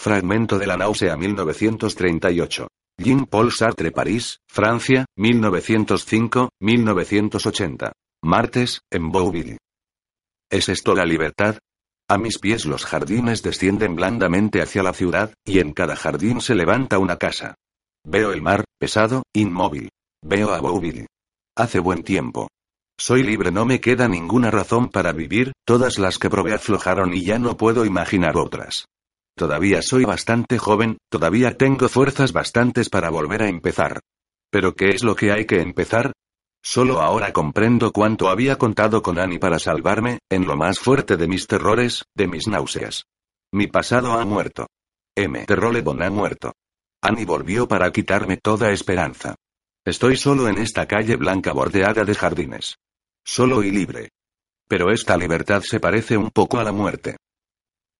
Fragmento de la náusea 1938. Jean-Paul Sartre París, Francia, 1905-1980. Martes, en Bouville. ¿Es esto la libertad? A mis pies los jardines descienden blandamente hacia la ciudad, y en cada jardín se levanta una casa. Veo el mar, pesado, inmóvil. Veo a Bouville. Hace buen tiempo. Soy libre, no me queda ninguna razón para vivir, todas las que probé aflojaron y ya no puedo imaginar otras. Todavía soy bastante joven, todavía tengo fuerzas bastantes para volver a empezar. Pero ¿qué es lo que hay que empezar? Solo ahora comprendo cuánto había contado con Annie para salvarme, en lo más fuerte de mis terrores, de mis náuseas. Mi pasado ha muerto. M. Terrolebon ha muerto. Annie volvió para quitarme toda esperanza. Estoy solo en esta calle blanca bordeada de jardines. Solo y libre. Pero esta libertad se parece un poco a la muerte.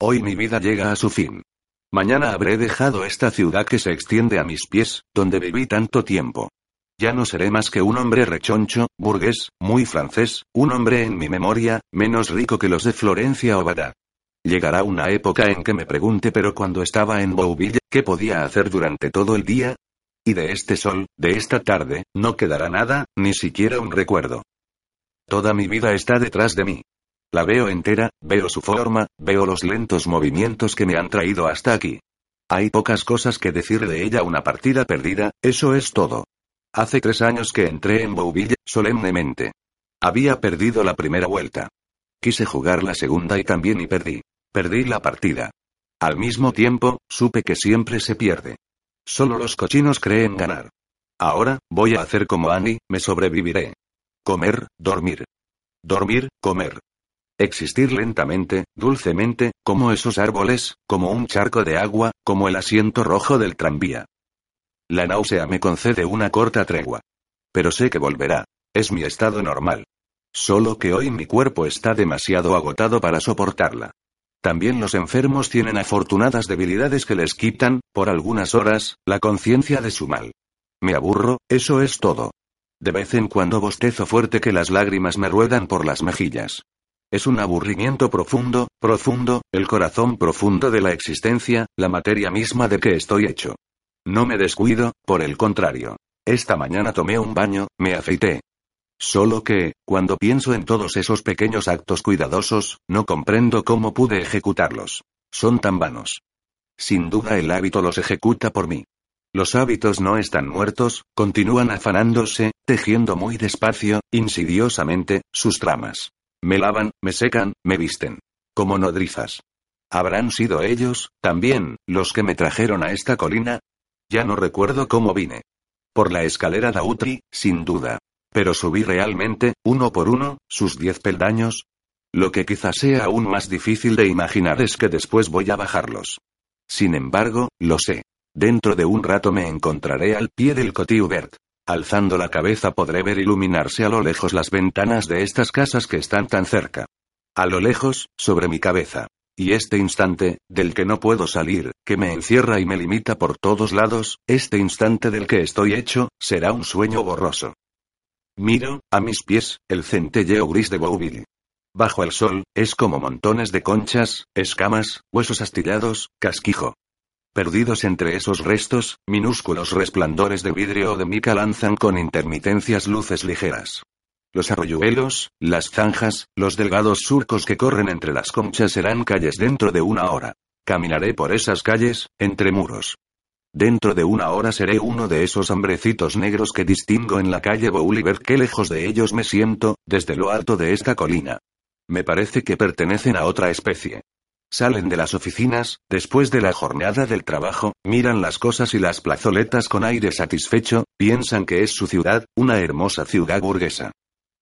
Hoy mi vida llega a su fin. Mañana habré dejado esta ciudad que se extiende a mis pies, donde viví tanto tiempo. Ya no seré más que un hombre rechoncho, burgués, muy francés, un hombre en mi memoria, menos rico que los de Florencia o Badá. Llegará una época en que me pregunte pero cuando estaba en Bouville, ¿qué podía hacer durante todo el día? Y de este sol, de esta tarde, no quedará nada, ni siquiera un recuerdo. Toda mi vida está detrás de mí. La veo entera, veo su forma, veo los lentos movimientos que me han traído hasta aquí. Hay pocas cosas que decir de ella una partida perdida, eso es todo. Hace tres años que entré en Bouville, solemnemente. Había perdido la primera vuelta. Quise jugar la segunda y también y perdí. Perdí la partida. Al mismo tiempo, supe que siempre se pierde. Solo los cochinos creen ganar. Ahora, voy a hacer como Annie, me sobreviviré. Comer, dormir. Dormir, comer. Existir lentamente, dulcemente, como esos árboles, como un charco de agua, como el asiento rojo del tranvía. La náusea me concede una corta tregua. Pero sé que volverá. Es mi estado normal. Solo que hoy mi cuerpo está demasiado agotado para soportarla. También los enfermos tienen afortunadas debilidades que les quitan, por algunas horas, la conciencia de su mal. Me aburro, eso es todo. De vez en cuando bostezo fuerte que las lágrimas me ruedan por las mejillas. Es un aburrimiento profundo, profundo, el corazón profundo de la existencia, la materia misma de que estoy hecho. No me descuido, por el contrario. Esta mañana tomé un baño, me afeité. Solo que, cuando pienso en todos esos pequeños actos cuidadosos, no comprendo cómo pude ejecutarlos. Son tan vanos. Sin duda el hábito los ejecuta por mí. Los hábitos no están muertos, continúan afanándose, tejiendo muy despacio, insidiosamente, sus tramas. Me lavan, me secan, me visten. Como nodrizas. ¿Habrán sido ellos, también, los que me trajeron a esta colina? Ya no recuerdo cómo vine. Por la escalera Dautri, sin duda. Pero subí realmente, uno por uno, sus diez peldaños. Lo que quizás sea aún más difícil de imaginar es que después voy a bajarlos. Sin embargo, lo sé. Dentro de un rato me encontraré al pie del Cotiubert. Alzando la cabeza podré ver iluminarse a lo lejos las ventanas de estas casas que están tan cerca. A lo lejos, sobre mi cabeza. Y este instante, del que no puedo salir, que me encierra y me limita por todos lados, este instante del que estoy hecho, será un sueño borroso. Miro, a mis pies, el centelleo gris de Bouville. Bajo el sol, es como montones de conchas, escamas, huesos astillados, casquijo. Perdidos entre esos restos, minúsculos resplandores de vidrio o de mica lanzan con intermitencias luces ligeras. Los arroyuelos, las zanjas, los delgados surcos que corren entre las conchas serán calles dentro de una hora. Caminaré por esas calles, entre muros. Dentro de una hora seré uno de esos hambrecitos negros que distingo en la calle Bouliver qué lejos de ellos me siento, desde lo alto de esta colina. Me parece que pertenecen a otra especie. Salen de las oficinas, después de la jornada del trabajo, miran las cosas y las plazoletas con aire satisfecho, piensan que es su ciudad, una hermosa ciudad burguesa.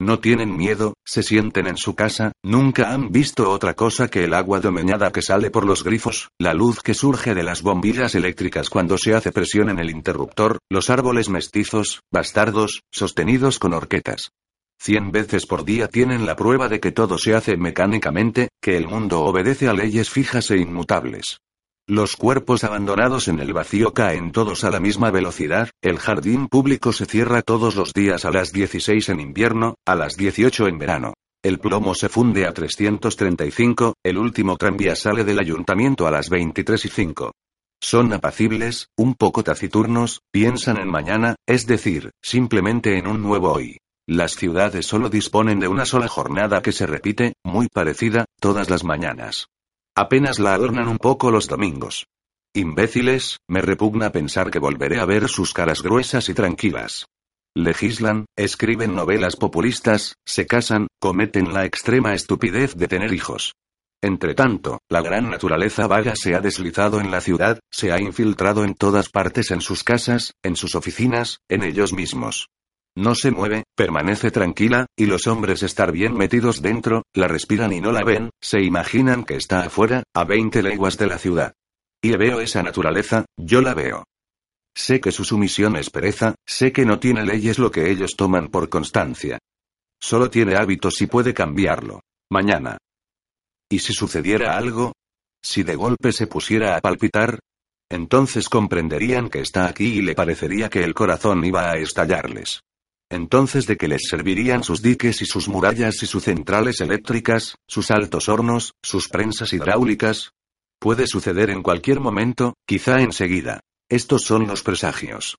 No tienen miedo, se sienten en su casa, nunca han visto otra cosa que el agua domeñada que sale por los grifos, la luz que surge de las bombillas eléctricas cuando se hace presión en el interruptor, los árboles mestizos, bastardos, sostenidos con horquetas. Cien veces por día tienen la prueba de que todo se hace mecánicamente, que el mundo obedece a leyes fijas e inmutables. Los cuerpos abandonados en el vacío caen todos a la misma velocidad, el jardín público se cierra todos los días a las 16 en invierno, a las 18 en verano. El plomo se funde a 335, el último tranvía sale del ayuntamiento a las 23 y 5. Son apacibles, un poco taciturnos, piensan en mañana, es decir, simplemente en un nuevo hoy. Las ciudades solo disponen de una sola jornada que se repite, muy parecida, todas las mañanas. Apenas la adornan un poco los domingos. Imbéciles, me repugna pensar que volveré a ver sus caras gruesas y tranquilas. Legislan, escriben novelas populistas, se casan, cometen la extrema estupidez de tener hijos. Entretanto, la gran naturaleza vaga se ha deslizado en la ciudad, se ha infiltrado en todas partes en sus casas, en sus oficinas, en ellos mismos. No se mueve, permanece tranquila, y los hombres estar bien metidos dentro, la respiran y no la ven, se imaginan que está afuera, a 20 leguas de la ciudad. Y veo esa naturaleza, yo la veo. Sé que su sumisión es pereza, sé que no tiene leyes lo que ellos toman por constancia. Solo tiene hábitos y puede cambiarlo. Mañana. ¿Y si sucediera algo? Si de golpe se pusiera a palpitar, entonces comprenderían que está aquí y le parecería que el corazón iba a estallarles. Entonces de qué les servirían sus diques y sus murallas y sus centrales eléctricas, sus altos hornos, sus prensas hidráulicas. Puede suceder en cualquier momento, quizá enseguida. Estos son los presagios.